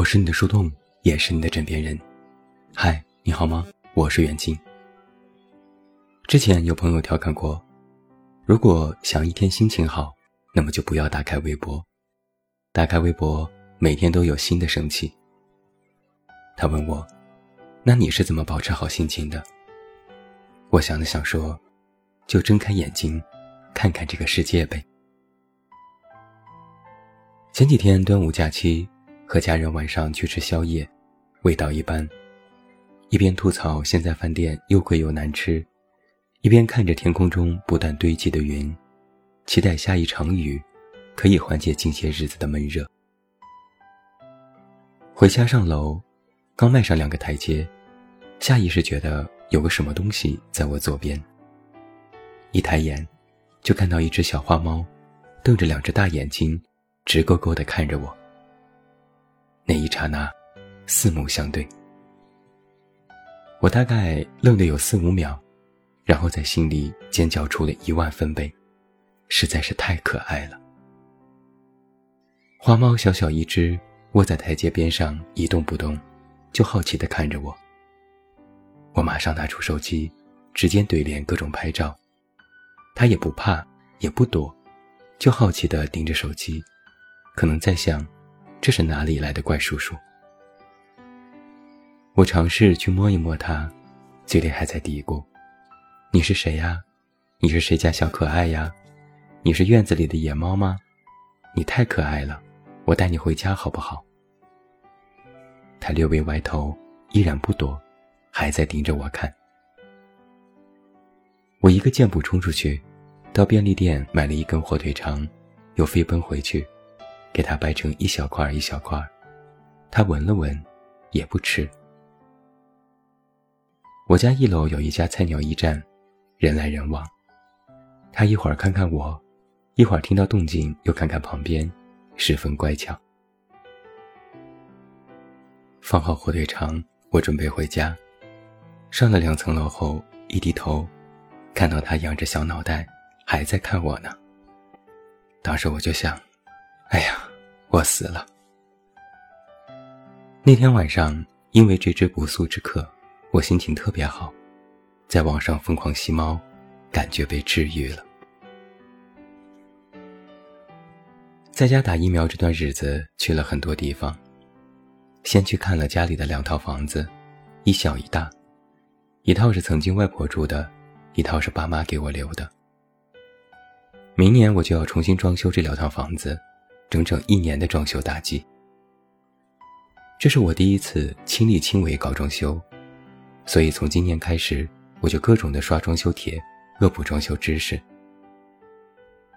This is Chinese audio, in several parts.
我是你的树洞，也是你的枕边人。嗨，你好吗？我是袁静。之前有朋友调侃过，如果想一天心情好，那么就不要打开微博。打开微博，每天都有新的生气。他问我，那你是怎么保持好心情的？我想了想说，就睁开眼睛，看看这个世界呗。前几天端午假期。和家人晚上去吃宵夜，味道一般。一边吐槽现在饭店又贵又难吃，一边看着天空中不断堆积的云，期待下一场雨，可以缓解近些日子的闷热。回家上楼，刚迈上两个台阶，下意识觉得有个什么东西在我左边。一抬眼，就看到一只小花猫，瞪着两只大眼睛，直勾勾地看着我。那一刹那，四目相对，我大概愣了有四五秒，然后在心里尖叫出了一万分贝，实在是太可爱了。花猫小小一只，卧在台阶边上一动不动，就好奇地看着我。我马上拿出手机，直接对脸各种拍照，它也不怕也不躲，就好奇地盯着手机，可能在想。这是哪里来的怪叔叔？我尝试去摸一摸它，嘴里还在嘀咕：“你是谁呀？你是谁家小可爱呀？你是院子里的野猫吗？你太可爱了，我带你回家好不好？”他略微歪头，依然不躲，还在盯着我看。我一个箭步冲出去，到便利店买了一根火腿肠，又飞奔回去。给它掰成一小块一小块，它闻了闻，也不吃。我家一楼有一家菜鸟驿站，人来人往。它一会儿看看我，一会儿听到动静又看看旁边，十分乖巧。放好火腿肠，我准备回家。上了两层楼后，一低头，看到它仰着小脑袋，还在看我呢。当时我就想。哎呀，我死了！那天晚上，因为这只不速之客，我心情特别好，在网上疯狂吸猫，感觉被治愈了。在家打疫苗这段日子，去了很多地方，先去看了家里的两套房子，一小一大，一套是曾经外婆住的，一套是爸妈给我留的。明年我就要重新装修这两套房子。整整一年的装修大计，这是我第一次亲力亲为搞装修，所以从今年开始，我就各种的刷装修帖，恶补装修知识。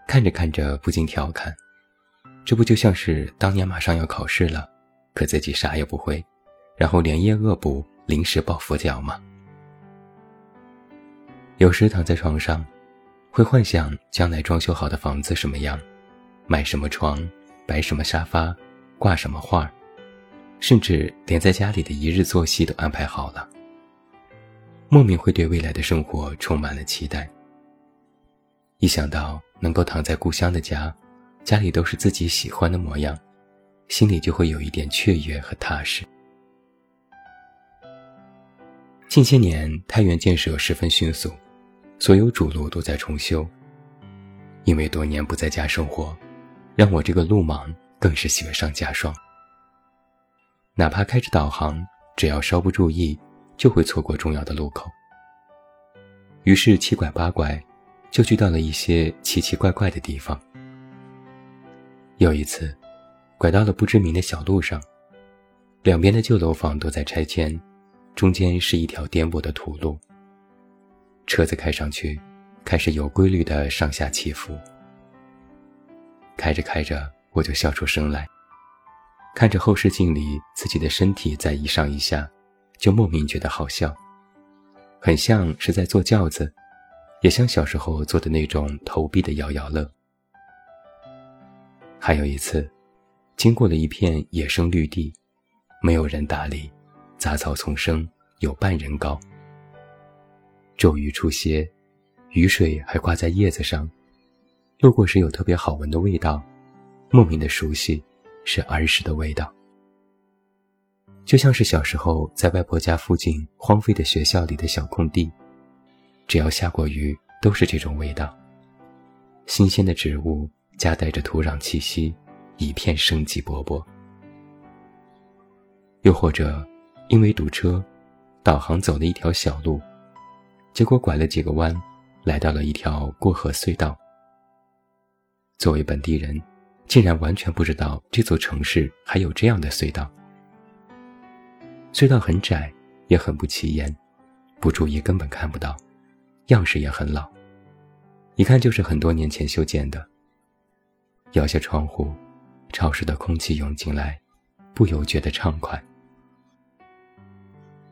看着看着不禁调侃：这不就像是当年马上要考试了，可自己啥也不会，然后连夜恶补，临时抱佛脚吗？有时躺在床上，会幻想将来装修好的房子什么样，买什么床。摆什么沙发，挂什么画甚至连在家里的一日作息都安排好了。莫名会对未来的生活充满了期待。一想到能够躺在故乡的家，家里都是自己喜欢的模样，心里就会有一点雀跃和踏实。近些年，太原建设十分迅速，所有主路都在重修。因为多年不在家生活。让我这个路盲更是雪上加霜。哪怕开着导航，只要稍不注意，就会错过重要的路口。于是七拐八拐，就去到了一些奇奇怪怪的地方。有一次，拐到了不知名的小路上，两边的旧楼房都在拆迁，中间是一条颠簸的土路。车子开上去，开始有规律的上下起伏。开着开着，我就笑出声来。看着后视镜里自己的身体在一上一下，就莫名觉得好笑，很像是在坐轿子，也像小时候做的那种投币的摇摇乐。还有一次，经过了一片野生绿地，没有人打理，杂草丛生，有半人高。骤雨初歇，雨水还挂在叶子上。路过时有特别好闻的味道，莫名的熟悉，是儿时的味道。就像是小时候在外婆家附近荒废的学校里的小空地，只要下过雨，都是这种味道。新鲜的植物夹带着土壤气息，一片生机勃勃。又或者，因为堵车，导航走了一条小路，结果拐了几个弯，来到了一条过河隧道。作为本地人，竟然完全不知道这座城市还有这样的隧道。隧道很窄，也很不起眼，不注意根本看不到，样式也很老，一看就是很多年前修建的。摇下窗户，潮湿的空气涌进来，不由觉得畅快。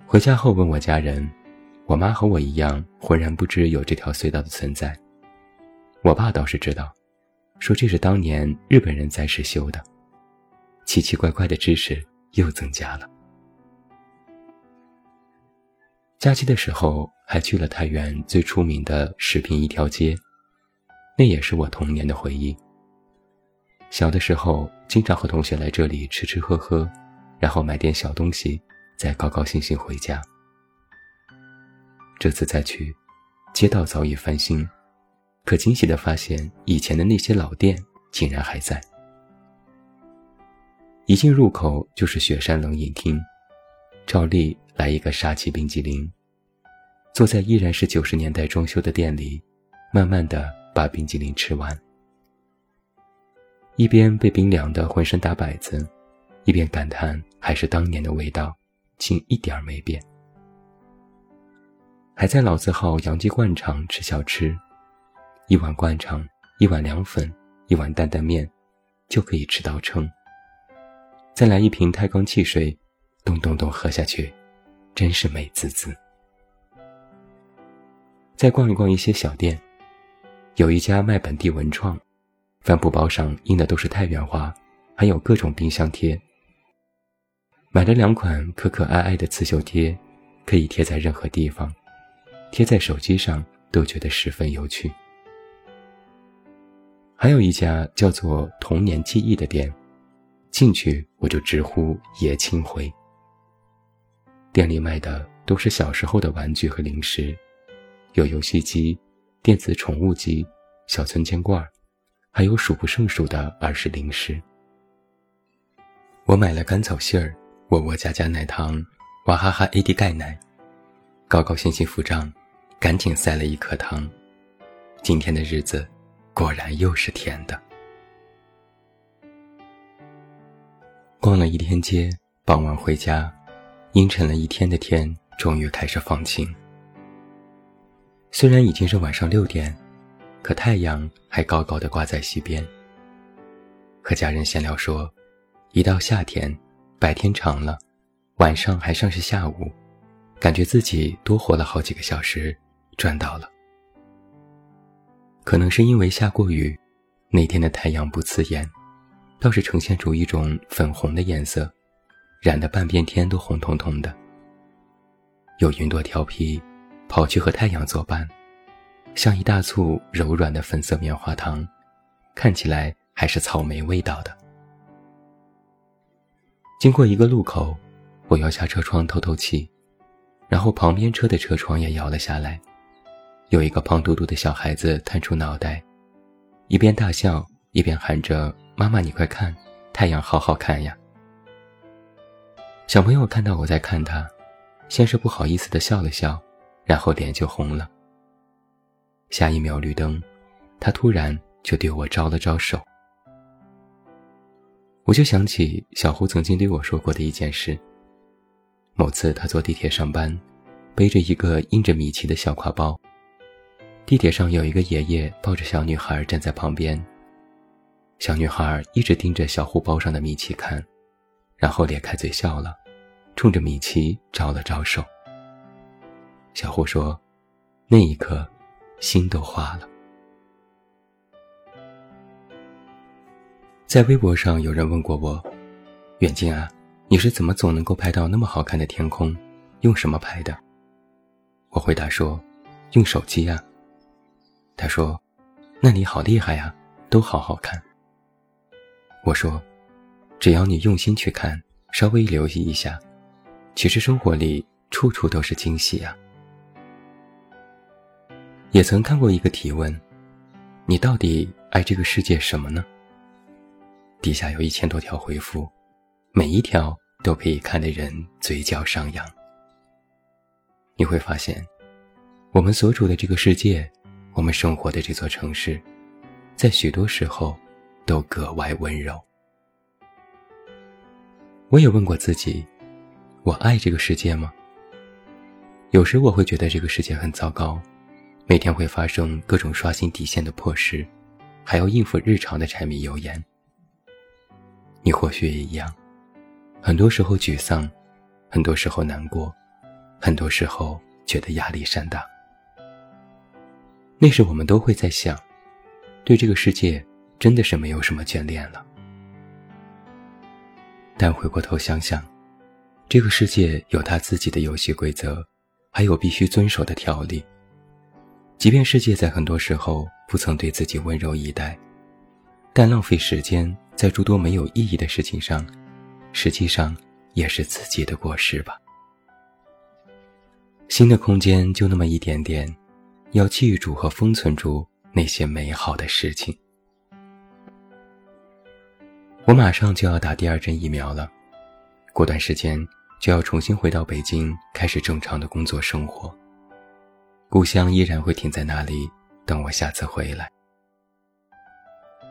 回家后问我家人，我妈和我一样浑然不知有这条隧道的存在。我爸倒是知道，说这是当年日本人在时修的。奇奇怪怪的知识又增加了。假期的时候还去了太原最出名的食品一条街，那也是我童年的回忆。小的时候经常和同学来这里吃吃喝喝，然后买点小东西。再高高兴兴回家。这次再去，街道早已翻新，可惊喜的发现，以前的那些老店竟然还在。一进入口就是雪山冷饮厅，照例来一个沙琪冰激凌。坐在依然是九十年代装修的店里，慢慢的把冰激凌吃完，一边被冰凉的浑身打摆子，一边感叹还是当年的味道。竟一点儿没变，还在老字号杨记灌肠吃小吃，一碗灌肠，一碗凉粉，一碗担担面，就可以吃到撑。再来一瓶太钢汽水，咚咚咚喝下去，真是美滋滋。再逛一逛一些小店，有一家卖本地文创，帆布包上印的都是太原话，还有各种冰箱贴。买了两款可可爱爱的刺绣贴，可以贴在任何地方，贴在手机上都觉得十分有趣。还有一家叫做“童年记忆”的店，进去我就直呼爷青回。店里卖的都是小时候的玩具和零食，有游戏机、电子宠物机、小存钱罐，还有数不胜数的儿时零食。我买了甘草杏儿。窝窝家家奶糖，娃哈哈 AD 钙奶，高高兴兴付账，赶紧塞了一颗糖。今天的日子果然又是甜的。逛了一天街，傍晚回家，阴沉了一天的天终于开始放晴。虽然已经是晚上六点，可太阳还高高的挂在西边。和家人闲聊说，一到夏天。白天长了，晚上还像是下午，感觉自己多活了好几个小时，赚到了。可能是因为下过雨，那天的太阳不刺眼，倒是呈现出一种粉红的颜色，染得半边天都红彤彤的。有云朵调皮，跑去和太阳作伴，像一大簇柔软的粉色棉花糖，看起来还是草莓味道的。经过一个路口，我摇下车窗透透气，然后旁边车的车窗也摇了下来。有一个胖嘟嘟的小孩子探出脑袋，一边大笑一边喊着：“妈妈，你快看，太阳好好看呀！”小朋友看到我在看他，先是不好意思的笑了笑，然后脸就红了。下一秒绿灯，他突然就对我招了招手。我就想起小胡曾经对我说过的一件事。某次他坐地铁上班，背着一个印着米奇的小挎包，地铁上有一个爷爷抱着小女孩站在旁边。小女孩一直盯着小胡包上的米奇看，然后咧开嘴笑了，冲着米奇招了招手。小胡说：“那一刻，心都化了。”在微博上有人问过我：“远近啊，你是怎么总能够拍到那么好看的天空？用什么拍的？”我回答说：“用手机啊。”他说：“那你好厉害呀，都好好看。”我说：“只要你用心去看，稍微留意一下，其实生活里处处都是惊喜啊。也曾看过一个提问：你到底爱这个世界什么呢？底下有一千多条回复，每一条都可以看得人嘴角上扬。你会发现，我们所处的这个世界，我们生活的这座城市，在许多时候都格外温柔。我也问过自己：我爱这个世界吗？有时我会觉得这个世界很糟糕，每天会发生各种刷新底线的破事，还要应付日常的柴米油盐。你或许也一样，很多时候沮丧，很多时候难过，很多时候觉得压力山大。那时我们都会在想，对这个世界真的是没有什么眷恋了。但回过头想想，这个世界有它自己的游戏规则，还有必须遵守的条例。即便世界在很多时候不曾对自己温柔以待，但浪费时间。在诸多没有意义的事情上，实际上也是自己的过失吧。新的空间就那么一点点，要记住和封存住那些美好的事情。我马上就要打第二针疫苗了，过段时间就要重新回到北京，开始正常的工作生活。故乡依然会停在那里，等我下次回来。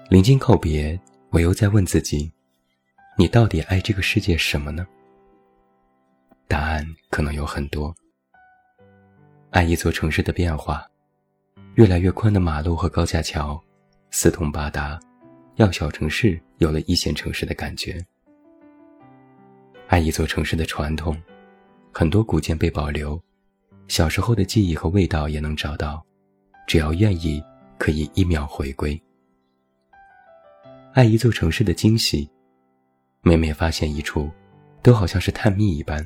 临近告别。我又在问自己：你到底爱这个世界什么呢？答案可能有很多。爱一座城市的变化，越来越宽的马路和高架桥，四通八达，要小城市有了一线城市的感觉。爱一座城市的传统，很多古建被保留，小时候的记忆和味道也能找到，只要愿意，可以一秒回归。爱一座城市的惊喜，每每发现一处，都好像是探秘一般，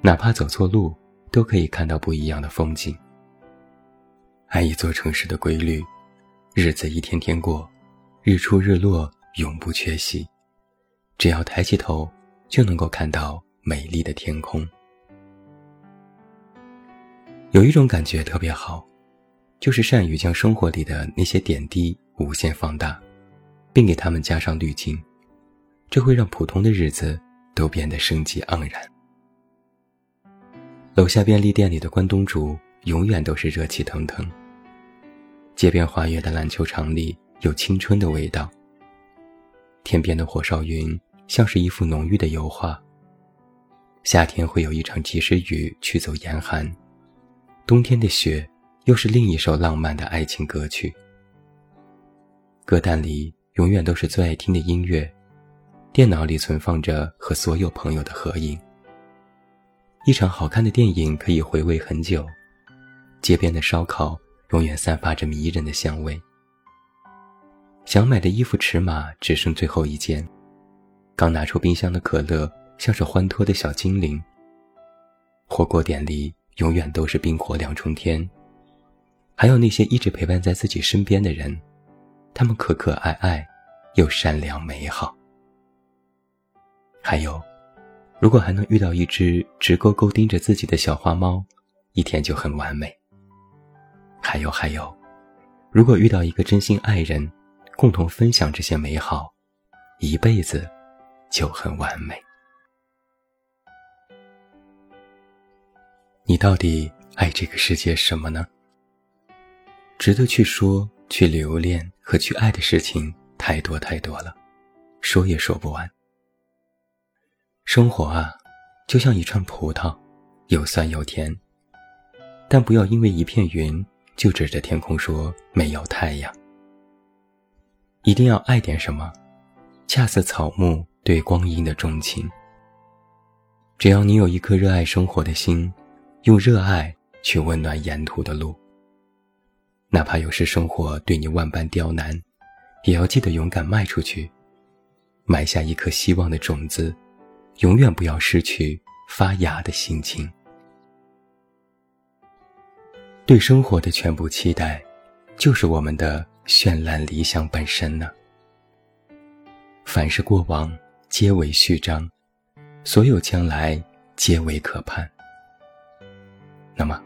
哪怕走错路，都可以看到不一样的风景。爱一座城市的规律，日子一天天过，日出日落永不缺席，只要抬起头，就能够看到美丽的天空。有一种感觉特别好，就是善于将生活里的那些点滴无限放大。并给他们加上滤镜，这会让普通的日子都变得生机盎然。楼下便利店里的关东煮永远都是热气腾腾。街边花园的篮球场里有青春的味道。天边的火烧云像是一幅浓郁的油画。夏天会有一场及时雨驱走严寒，冬天的雪又是另一首浪漫的爱情歌曲。歌单里。永远都是最爱听的音乐，电脑里存放着和所有朋友的合影。一场好看的电影可以回味很久，街边的烧烤永远散发着迷人的香味。想买的衣服尺码只剩最后一件，刚拿出冰箱的可乐像是欢脱的小精灵。火锅店里永远都是冰火两重天，还有那些一直陪伴在自己身边的人。他们可可爱爱，又善良美好。还有，如果还能遇到一只直勾勾盯着自己的小花猫，一天就很完美。还有还有，如果遇到一个真心爱人，共同分享这些美好，一辈子就很完美。你到底爱这个世界什么呢？值得去说。去留恋和去爱的事情太多太多了，说也说不完。生活啊，就像一串葡萄，有酸有甜。但不要因为一片云就指着天空说没有太阳。一定要爱点什么，恰似草木对光阴的钟情。只要你有一颗热爱生活的心，用热爱去温暖沿途的路。哪怕有时生活对你万般刁难，也要记得勇敢迈出去，埋下一颗希望的种子，永远不要失去发芽的心情。对生活的全部期待，就是我们的绚烂理想本身呢。凡是过往，皆为序章；所有将来，皆为可盼。那么，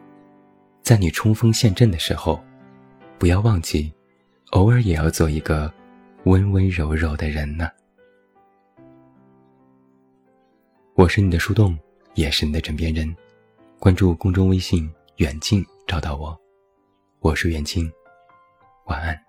在你冲锋陷阵的时候，不要忘记，偶尔也要做一个温温柔柔的人呢。我是你的树洞，也是你的枕边人。关注公众微信“远近”，找到我。我是远近，晚安。